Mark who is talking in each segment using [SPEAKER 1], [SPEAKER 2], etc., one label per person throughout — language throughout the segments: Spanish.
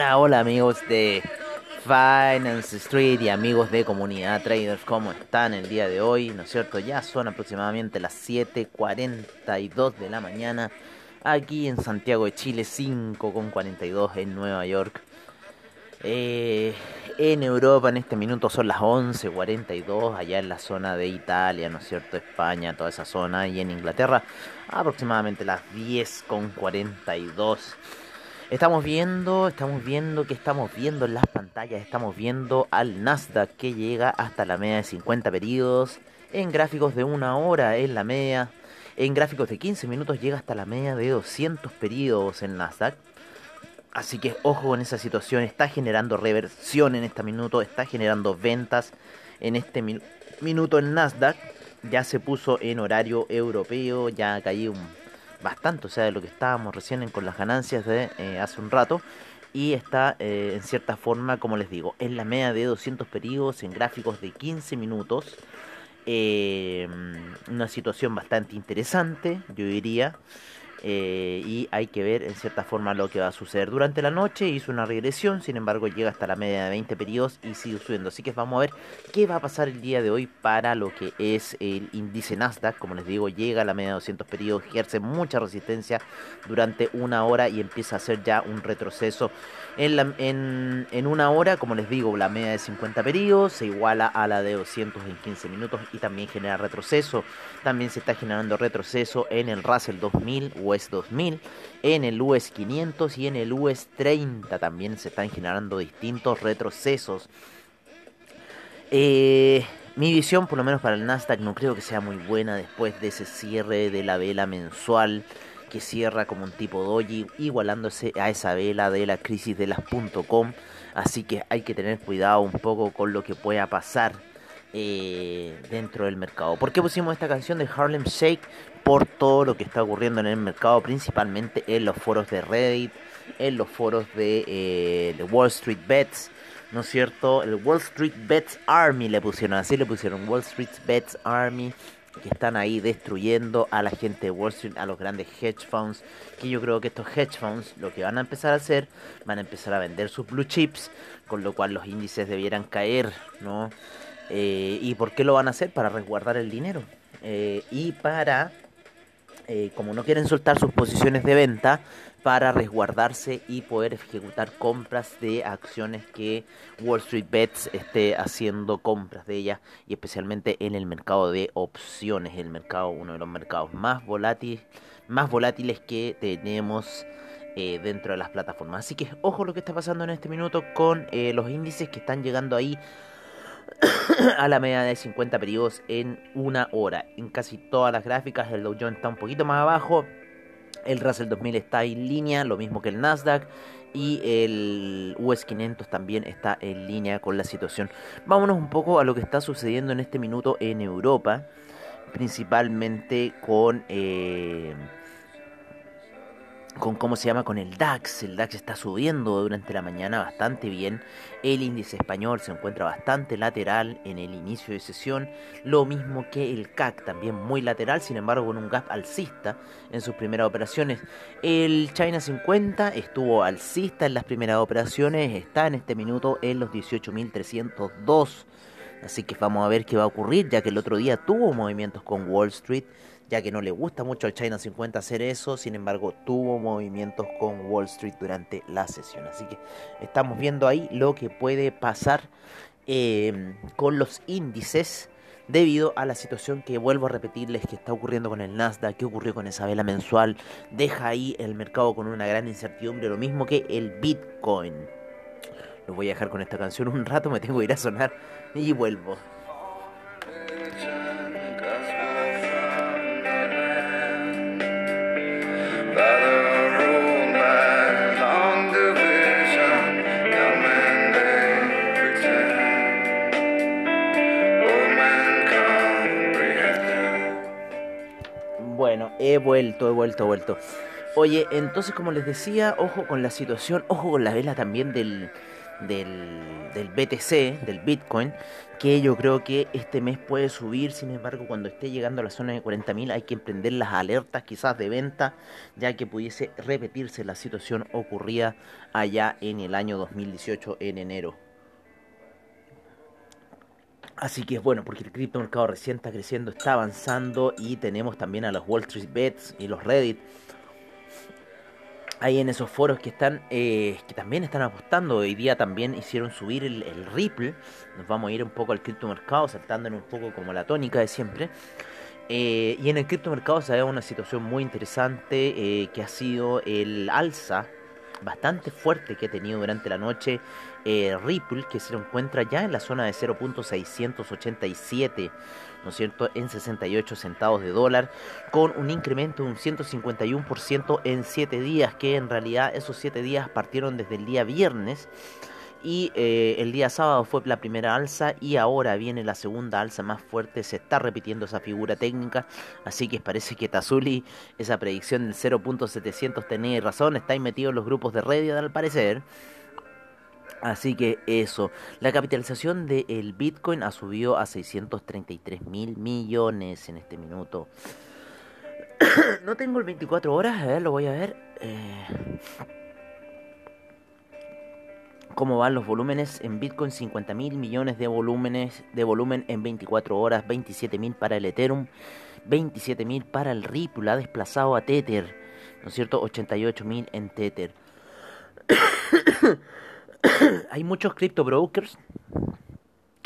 [SPEAKER 1] Hola, hola amigos de Finance Street y amigos de Comunidad Traders, ¿cómo están el día de hoy? ¿No es cierto? Ya son aproximadamente las 7.42 de la mañana aquí en Santiago de Chile, 5.42 en Nueva York. Eh, en Europa en este minuto son las 11.42, allá en la zona de Italia, ¿no es cierto? España, toda esa zona, y en Inglaterra aproximadamente las 10.42. Estamos viendo, estamos viendo que estamos viendo en las pantallas, estamos viendo al Nasdaq que llega hasta la media de 50 periodos, en gráficos de una hora en la media, en gráficos de 15 minutos llega hasta la media de 200 periodos en Nasdaq. Así que ojo con esa situación, está generando reversión en este minuto, está generando ventas en este mi- minuto en Nasdaq. Ya se puso en horario europeo, ya ha un- bastante, o sea, de lo que estábamos recién en- con las ganancias de eh, hace un rato. Y está eh, en cierta forma, como les digo, en la media de 200 periodos en gráficos de 15 minutos. Eh, una situación bastante interesante, yo diría. Eh, y hay que ver en cierta forma lo que va a suceder. Durante la noche hizo una regresión, sin embargo llega hasta la media de 20 periodos y sigue subiendo. Así que vamos a ver qué va a pasar el día de hoy para lo que es el índice Nasdaq. Como les digo, llega a la media de 200 periodos, ejerce mucha resistencia durante una hora y empieza a hacer ya un retroceso. En, una hora, como les digo, la media de 50 periodos se iguala a la de 200 en 15 minutos y también genera retroceso. También se está generando retroceso en el Russell 2000, US 2000, en el US 500 y en el US 30 también se están generando distintos retrocesos. Eh, mi visión, por lo menos para el Nasdaq, no creo que sea muy buena después de ese cierre de la vela mensual que cierra como un tipo doji, igualándose a esa vela de la crisis de las .com. Así que hay que tener cuidado un poco con lo que pueda pasar eh, dentro del mercado. ¿Por qué pusimos esta canción de Harlem Shake? Por todo lo que está ocurriendo en el mercado, principalmente en los foros de Reddit, en los foros de, eh, de Wall Street Bets. ¿no es cierto? El Wall Street Bets Army le pusieron, así le pusieron Wall Street Bets Army, que están ahí destruyendo a la gente de Wall Street, a los grandes hedge funds, que yo creo que estos hedge funds lo que van a empezar a hacer, van a empezar a vender sus blue chips, con lo cual los índices debieran caer, ¿no? Eh, ¿Y por qué lo van a hacer? Para resguardar el dinero. Eh, y para eh, como no quieren soltar sus posiciones de venta, para resguardarse y poder ejecutar compras de acciones que Wall Street Bets esté haciendo compras de ellas y especialmente en el mercado de opciones, el mercado uno de los mercados más volátiles, más volátiles que tenemos dentro de las plataformas. Así que ojo lo que está pasando en este minuto con los índices que están llegando ahí a la media de 50 periodos en una hora. En casi todas las gráficas el Dow Jones está un poquito más abajo, el Russell 2000 está en línea, lo mismo que el Nasdaq. Y el US 500 también está en línea con la situación. Vámonos un poco a lo que está sucediendo en este minuto en Europa. Principalmente con... eh, con cómo se llama con el DAX. El DAX está subiendo durante la mañana bastante bien. El índice español se encuentra bastante lateral en el inicio de sesión. Lo mismo que el CAC, también muy lateral, sin embargo con un gap alcista en sus primeras operaciones. El China 50 estuvo alcista en las primeras operaciones. Está en este minuto en los 18.302. Así que vamos a ver qué va a ocurrir, ya que el otro día tuvo movimientos con Wall Street ya que no le gusta mucho al China 50 hacer eso, sin embargo tuvo movimientos con Wall Street durante la sesión. Así que estamos viendo ahí lo que puede pasar eh, con los índices debido a la situación que vuelvo a repetirles que está ocurriendo con el Nasdaq, que ocurrió con esa vela mensual, deja ahí el mercado con una gran incertidumbre, lo mismo que el Bitcoin. Lo voy a dejar con esta canción un rato, me tengo que ir a sonar y vuelvo. He vuelto, he vuelto, he vuelto. Oye, entonces como les decía, ojo con la situación, ojo con la vela también del, del, BTC, del Bitcoin, que yo creo que este mes puede subir, sin embargo cuando esté llegando a la zona de 40.000 hay que emprender las alertas quizás de venta, ya que pudiese repetirse la situación ocurrida allá en el año 2018 en enero. Así que es bueno, porque el criptomercado recién está creciendo, está avanzando y tenemos también a los Wall Street Bets y los Reddit. Ahí en esos foros que están, eh, que también están apostando. Hoy día también hicieron subir el, Ripple. Nos vamos a ir un poco al criptomercado, saltándonos un poco como la tónica de siempre. Eh, y en el criptomercado se ve una situación muy interesante eh, que ha sido el alza bastante fuerte que ha tenido durante la noche eh, Ripple, que se encuentra ya en la zona de 0.687, ¿no es cierto?, en 68 centavos de dólar, con un incremento de un 151% en 7 días, que en realidad esos 7 días partieron desde el día viernes. Y eh, el día sábado fue la primera alza y ahora viene la segunda alza más fuerte. Se está repitiendo esa figura técnica. Así que parece que Tazuli, esa predicción del 0.700 tenía razón. Está ahí metido en los grupos de Reddit al parecer. Así que eso, la capitalización del Bitcoin ha subido a 633 mil millones en este minuto. no tengo el 24 horas, a ver, lo voy a ver. Eh, ¿Cómo van los volúmenes en Bitcoin? 50 mil millones de volúmenes de volumen en 24 horas, 27 mil para el Ethereum, 27 mil para el Ripple, ha desplazado a Tether, ¿no es cierto? 88 mil en Tether. hay muchos crypto brokers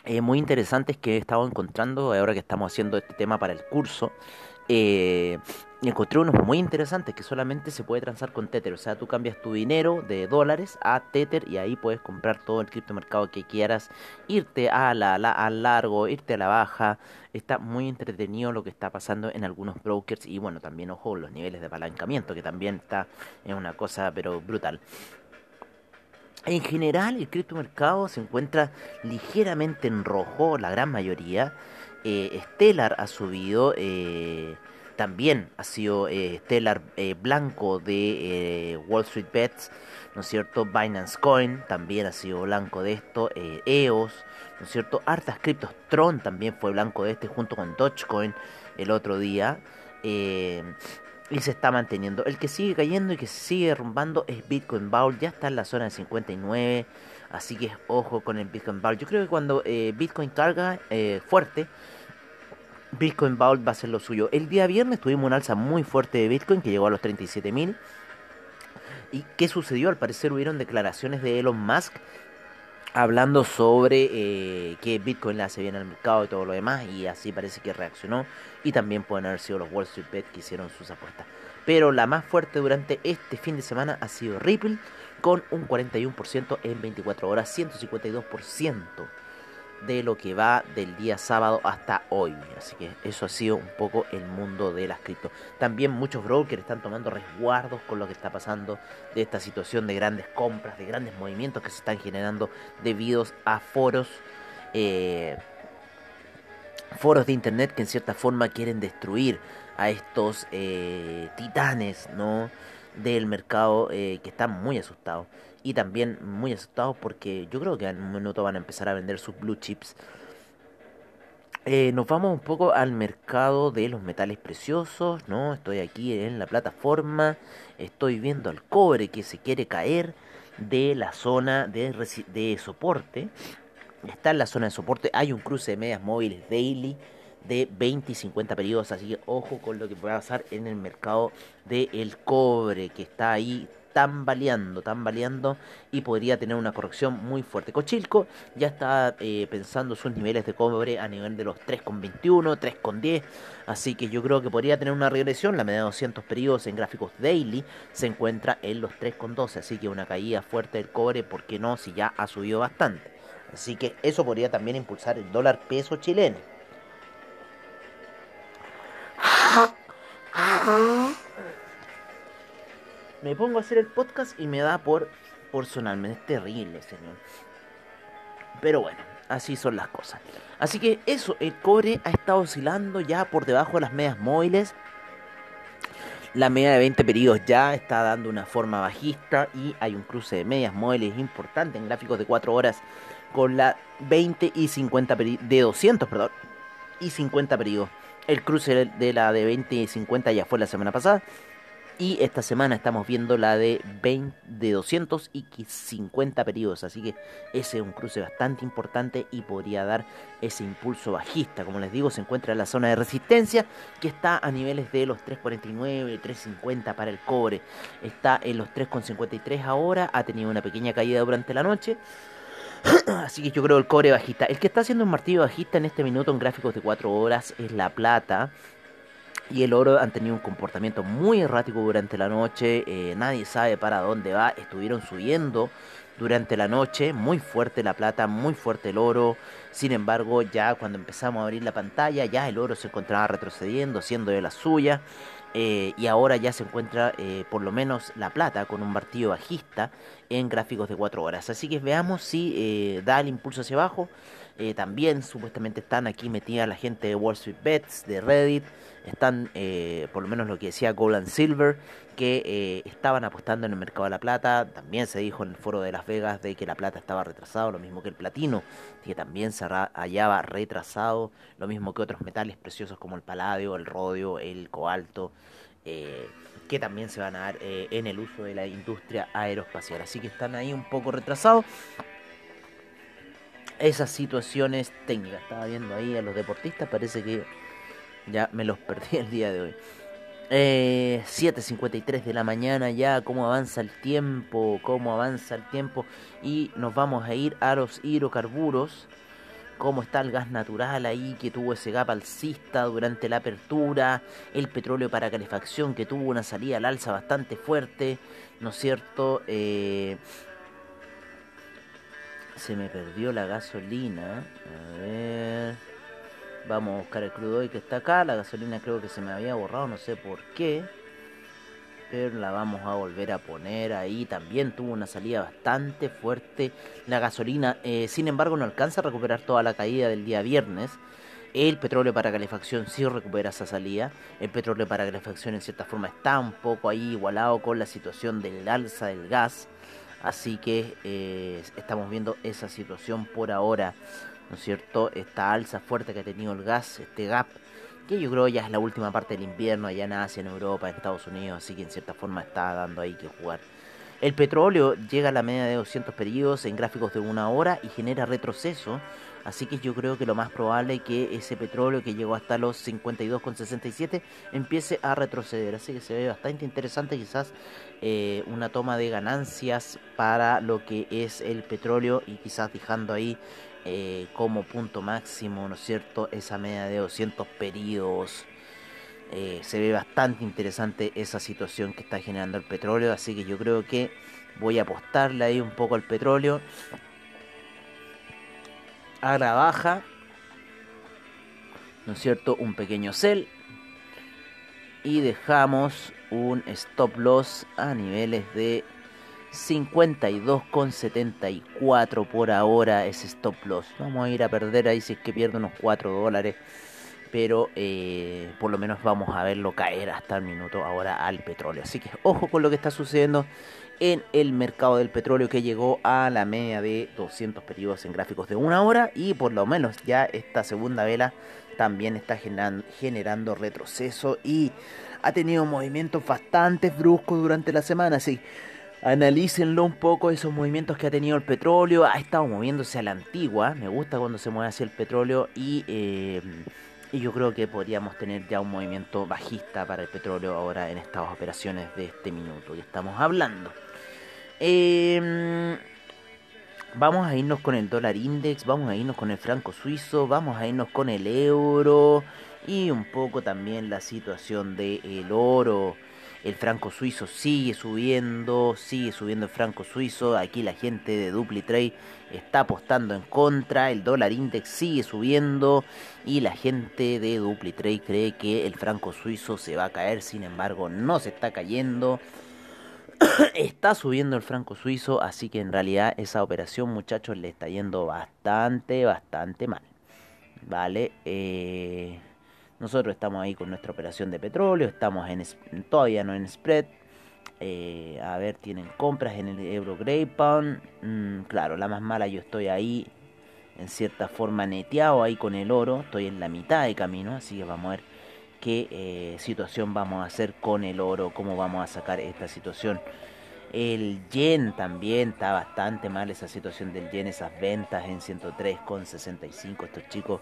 [SPEAKER 1] eh, muy interesantes que he estado encontrando ahora que estamos haciendo este tema para el curso. Eh, encontré unos muy interesantes que solamente se puede transar con Tether. O sea, tú cambias tu dinero de dólares a Tether y ahí puedes comprar todo el criptomercado que quieras. Irte a la, a largo, irte a la baja. Está muy entretenido lo que está pasando en algunos brokers. Y bueno, también ojo los niveles de apalancamiento, que también está en una cosa pero brutal. En general, el criptomercado se encuentra ligeramente en rojo, la gran mayoría. Eh, Stellar ha subido, eh, también ha sido eh, Stellar eh, blanco de eh, Wall Street Bets, ¿no es cierto? Binance Coin también ha sido blanco de esto, EOS, ¿no es cierto? Hartas criptos, Tron también fue blanco de este junto con Dogecoin el otro día y se está manteniendo. El que sigue cayendo y que se sigue derrumbando es Bitcoin Bowl, ya está en la zona de 59, así que ojo con el Bitcoin Bowl. Yo creo que cuando eh, Bitcoin carga eh, fuerte, Bitcoin Bowl va a ser lo suyo. El día viernes tuvimos una alza muy fuerte de Bitcoin que llegó a los 37.000. ¿Y qué sucedió? Al parecer hubieron declaraciones de Elon Musk hablando sobre eh, que Bitcoin le hace bien al mercado y todo lo demás y así parece que reaccionó y también pueden haber sido los Wall Street Bet que hicieron sus apuestas. Pero la más fuerte durante este fin de semana ha sido Ripple con un 41% en 24 horas, 152% de lo que va del día sábado hasta hoy. Así que eso ha sido un poco el mundo de las cripto. También muchos brokers están tomando resguardos con lo que está pasando de esta situación de grandes compras, de grandes movimientos que se están generando debido a foros. Eh, foros de internet que en cierta forma quieren destruir a estos eh, titanes no del mercado eh, que están muy asustados y también muy asustados porque yo creo que en un minuto van a empezar a vender sus blue chips. Eh, nos vamos un poco al mercado de los metales preciosos, ¿no? Estoy aquí en la plataforma, estoy viendo al cobre que se quiere caer de la zona de, de soporte. Está en la zona de soporte, hay un cruce de medias móviles daily de 20 y 50 periodos. Así que ojo con lo que pueda pasar en el mercado del cobre, que está ahí tambaleando, tambaleando y podría tener una corrección muy fuerte. Cochilco ya está eh, pensando sus niveles de cobre a nivel de los 3,21, 3,10, así que yo creo que podría tener una regresión. La media de 200 periodos en gráficos daily se encuentra en los 3,12, así que una caída fuerte del cobre, ¿por qué no? Si ya ha subido bastante. Así que eso podría también impulsar el dólar peso chileno. Me pongo a hacer el podcast y me da por, por sonarme. Es terrible, señor. Pero bueno, así son las cosas. Así que eso, el cobre ha estado oscilando ya por debajo de las medias móviles. La media de 20 periodos ya está dando una forma bajista y hay un cruce de medias móviles importante en gráficos de 4 horas con la 20 y 50 de 200, perdón, y 50 periodos. El cruce de la de 20 y 50 ya fue la semana pasada. Y esta semana estamos viendo la de 20, de 200 y 50 periodos. Así que ese es un cruce bastante importante y podría dar ese impulso bajista. Como les digo, se encuentra en la zona de resistencia que está a niveles de los 3.49, 3.50 para el cobre. Está en los 3.53 ahora. Ha tenido una pequeña caída durante la noche. Así que yo creo el cobre bajista. El que está haciendo un martillo bajista en este minuto en gráficos de 4 horas es la plata y el oro han tenido un comportamiento muy errático durante la noche, eh, nadie sabe para dónde va, estuvieron subiendo durante la noche, muy fuerte la plata, muy fuerte el oro, sin embargo ya cuando empezamos a abrir la pantalla ya el oro se encontraba retrocediendo, siendo de la suya, eh, y ahora ya se encuentra eh, por lo menos la plata con un martillo bajista en gráficos de 4 horas, así que veamos si da el impulso hacia abajo, también supuestamente están aquí metida la gente de Wall Street Bets, de Reddit, están, eh, por lo menos lo que decía Gold and Silver, que eh, estaban apostando en el mercado de la plata. También se dijo en el foro de Las Vegas de que la plata estaba retrasado, lo mismo que el platino, que también se hallaba retrasado, lo mismo que otros metales preciosos como el paladio, el rodio, el cobalto. Eh, que también se van a dar en el uso de la industria aeroespacial. Así que están ahí un poco retrasados esas situaciones técnicas. Estaba viendo ahí a los deportistas, parece que ya me los perdí el día de hoy. Eh, 7.53 de la mañana ya, cómo avanza el tiempo, cómo avanza el tiempo. Y nos vamos a ir a los hidrocarburos. Cómo está el gas natural ahí que tuvo ese gap alcista durante la apertura. El petróleo para calefacción que tuvo una salida al alza bastante fuerte. ¿No es cierto? Eh, se me perdió la gasolina. A ver. Vamos a buscar el crudo hoy que está acá. La gasolina creo que se me había borrado, no sé por qué. Pero la vamos a volver a poner ahí. También tuvo una salida bastante fuerte la gasolina. Eh, sin embargo, no alcanza a recuperar toda la caída del día viernes. El petróleo para calefacción sí recupera esa salida. El petróleo para calefacción en cierta forma está un poco ahí igualado con la situación del alza del gas. Así que eh, estamos viendo esa situación por ahora. ¿no es cierto? Esta alza fuerte que ha tenido el gas, este gap, que yo creo ya es la última parte del invierno allá en Asia, en Europa, en Estados Unidos, así que en cierta forma está dando ahí que jugar. El petróleo llega a la media de 200 periodos en gráficos de una hora y genera retroceso, así que yo creo que lo más probable es que ese petróleo que llegó hasta los 52,67 empiece a retroceder, así que se ve bastante interesante quizás eh, una toma de ganancias para lo que es el petróleo y quizás dejando ahí eh, como punto máximo, ¿no es cierto? Esa media de 200 periodos. Eh, se ve bastante interesante esa situación que está generando el petróleo, así que yo creo que voy a apostarle ahí un poco al petróleo. A la baja, ¿no es cierto? Un pequeño sell. Y dejamos un stop loss a niveles de 52,74 por ahora es stop loss. Vamos a ir a perder ahí si es que pierde unos 4 dólares. Pero eh, por lo menos vamos a verlo caer hasta el minuto ahora al petróleo. Así que ojo con lo que está sucediendo en el mercado del petróleo que llegó a la media de 200 periodos en gráficos de una hora. Y por lo menos ya esta segunda vela también está generando retroceso y ha tenido movimientos bastante bruscos durante la semana. Así analícenlo un poco esos movimientos que ha tenido el petróleo. Ha estado moviéndose a la antigua. Me gusta cuando se mueve hacia el petróleo y, eh, Y yo creo que podríamos tener ya un movimiento bajista para el petróleo ahora en estas operaciones de este minuto que estamos hablando. Eh, vamos a irnos con el dólar index, vamos a irnos con el franco suizo, vamos a irnos con el euro y un poco también la situación del oro. El franco suizo sigue subiendo, sigue subiendo el franco suizo. Aquí la gente de DupliTrade está apostando en contra. El dólar index sigue subiendo y la gente de DupliTrade cree que el franco suizo se va a caer. Sin embargo, no se está cayendo. está subiendo el franco suizo, así que en realidad esa operación, muchachos, le está yendo bastante, bastante mal. Vale, eh, nosotros estamos ahí con nuestra operación de petróleo, estamos en todavía no en spread. Eh, a ver, tienen compras en el Euro Grey Pound. Mm, claro, la más mala yo estoy ahí en cierta forma neteado ahí con el oro. Estoy en la mitad de camino, así que vamos a ver qué eh, situación vamos a hacer con el oro, cómo vamos a sacar esta situación. El yen también está bastante mal esa situación del yen, esas ventas en 103,65 estos chicos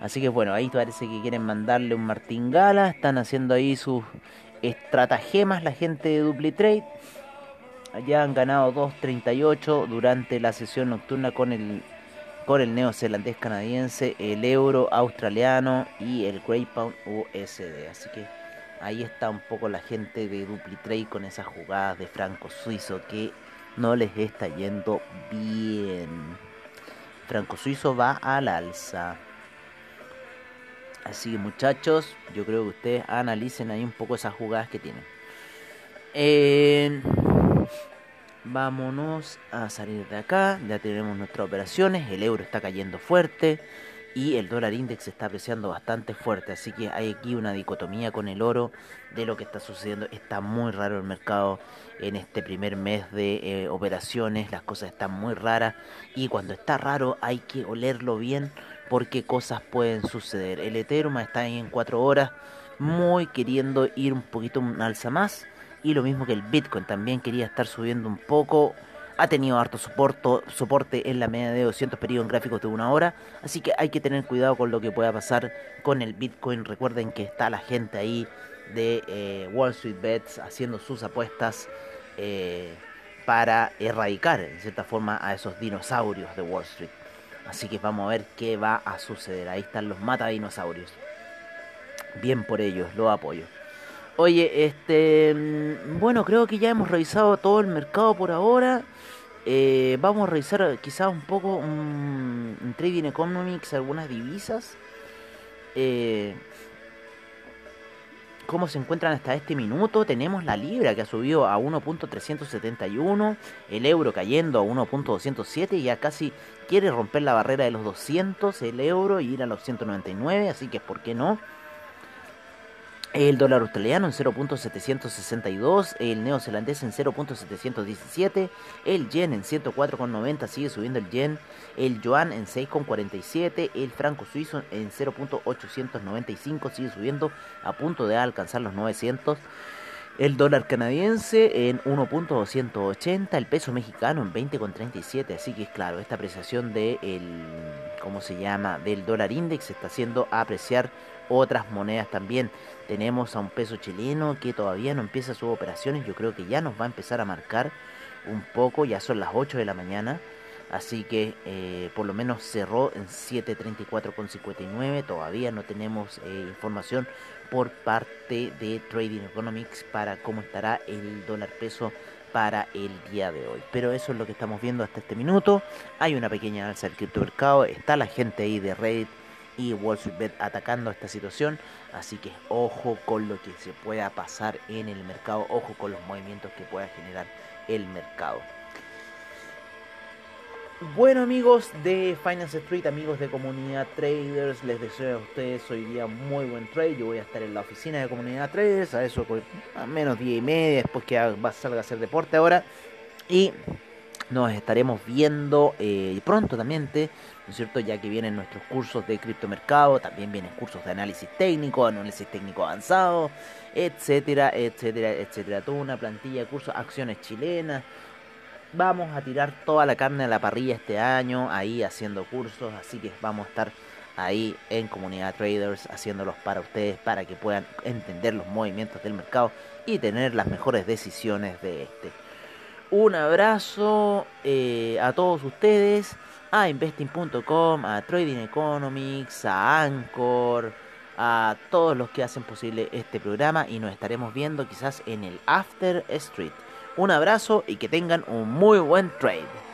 [SPEAKER 1] Así que bueno, ahí parece que quieren mandarle un martingala. Están haciendo ahí sus estratagemas la gente de DupliTrade. Ya han ganado 2.38 durante la sesión nocturna con el con el neozelandés canadiense, el euro australiano y el Grey Pound USD. Así que ahí está un poco la gente de DupliTrade con esas jugadas de franco suizo que no les está yendo bien. Franco suizo va al alza. Así que muchachos, yo creo que ustedes analicen ahí un poco esas jugadas que tienen. Eh, vámonos a salir de acá. Ya tenemos nuestras operaciones. El euro está cayendo fuerte. Y el dólar index está apreciando bastante fuerte. Así que hay aquí una dicotomía con el oro de lo que está sucediendo. Está muy raro el mercado en este primer mes de eh, operaciones. Las cosas están muy raras. Y cuando está raro hay que olerlo bien porque cosas pueden suceder. El Ethereum está ahí en 4 horas, muy queriendo ir un poquito un alza más. Y lo mismo que el Bitcoin, también quería estar subiendo un poco. Ha tenido harto soporte, en la media de 200 periodos en gráficos de una hora. Así que hay que tener cuidado con lo que pueda pasar con el Bitcoin. Recuerden que está la gente ahí de eh, Wall Street Bets haciendo sus apuestas eh, para erradicar, en cierta forma, a esos dinosaurios de Wall Street. Así que vamos a ver qué va a suceder. Ahí están los matadinosaurios. Bien por ellos, lo apoyo. Oye, este. Bueno, creo que ya hemos revisado todo el mercado por ahora. Eh, vamos a revisar quizás un poco un, Trading Economics, algunas divisas. Eh, cómo se encuentran hasta este minuto. Tenemos la libra que ha subido a 1.371, el euro cayendo a 1.207, ya casi quiere romper la barrera de los 200 el euro y ir a los 199, así que ¿por qué no? El dólar australiano en 0.762, el neozelandés en 0.717, el yen en 104.90, sigue subiendo el yen, el yuan en 6.47, el franco suizo en 0.895, sigue subiendo a punto de alcanzar los 900. El dólar canadiense en 1.280, el peso mexicano en 20.37, así que es claro, esta apreciación de el, ¿cómo se llama? del dólar index está haciendo apreciar otras monedas también. Tenemos a un peso chileno que todavía no empieza sus operaciones, yo creo que ya nos va a empezar a marcar un poco, ya son las 8 de la mañana. Así que eh, por lo menos cerró en 7.34,59. Todavía no tenemos eh, información por parte de Trading Economics para cómo estará el dólar peso para el día de hoy. Pero eso es lo que estamos viendo hasta este minuto. Hay una pequeña alza del criptomercado. Está la gente ahí de Reddit y Wall Street Bet atacando esta situación. Así que ojo con lo que se pueda pasar en el mercado. Ojo con los movimientos que pueda generar el mercado. Bueno amigos de Finance Street, amigos de Comunidad Traders, les deseo a ustedes hoy día muy buen trade. Yo voy a estar en la oficina de Comunidad Traders, a eso a menos 10 y media, después que salga a hacer deporte ahora. Y nos estaremos viendo eh, pronto también, ¿no es cierto? Ya que vienen nuestros cursos de criptomercado, también vienen cursos de análisis técnico, análisis técnico avanzado, etcétera, etcétera, etcétera. Toda una plantilla de cursos, acciones chilenas Vamos a tirar toda la carne a la parrilla este año, ahí haciendo cursos, así que vamos a estar ahí en Comunidad Traders haciéndolos para ustedes para que puedan entender los movimientos del mercado y tener las mejores decisiones de este. Un abrazo eh, a todos ustedes, a investing.com, a Trading Economics, a Anchor, a todos los que hacen posible este programa y nos estaremos viendo quizás en el After Street. Un abrazo y que tengan un muy buen trade.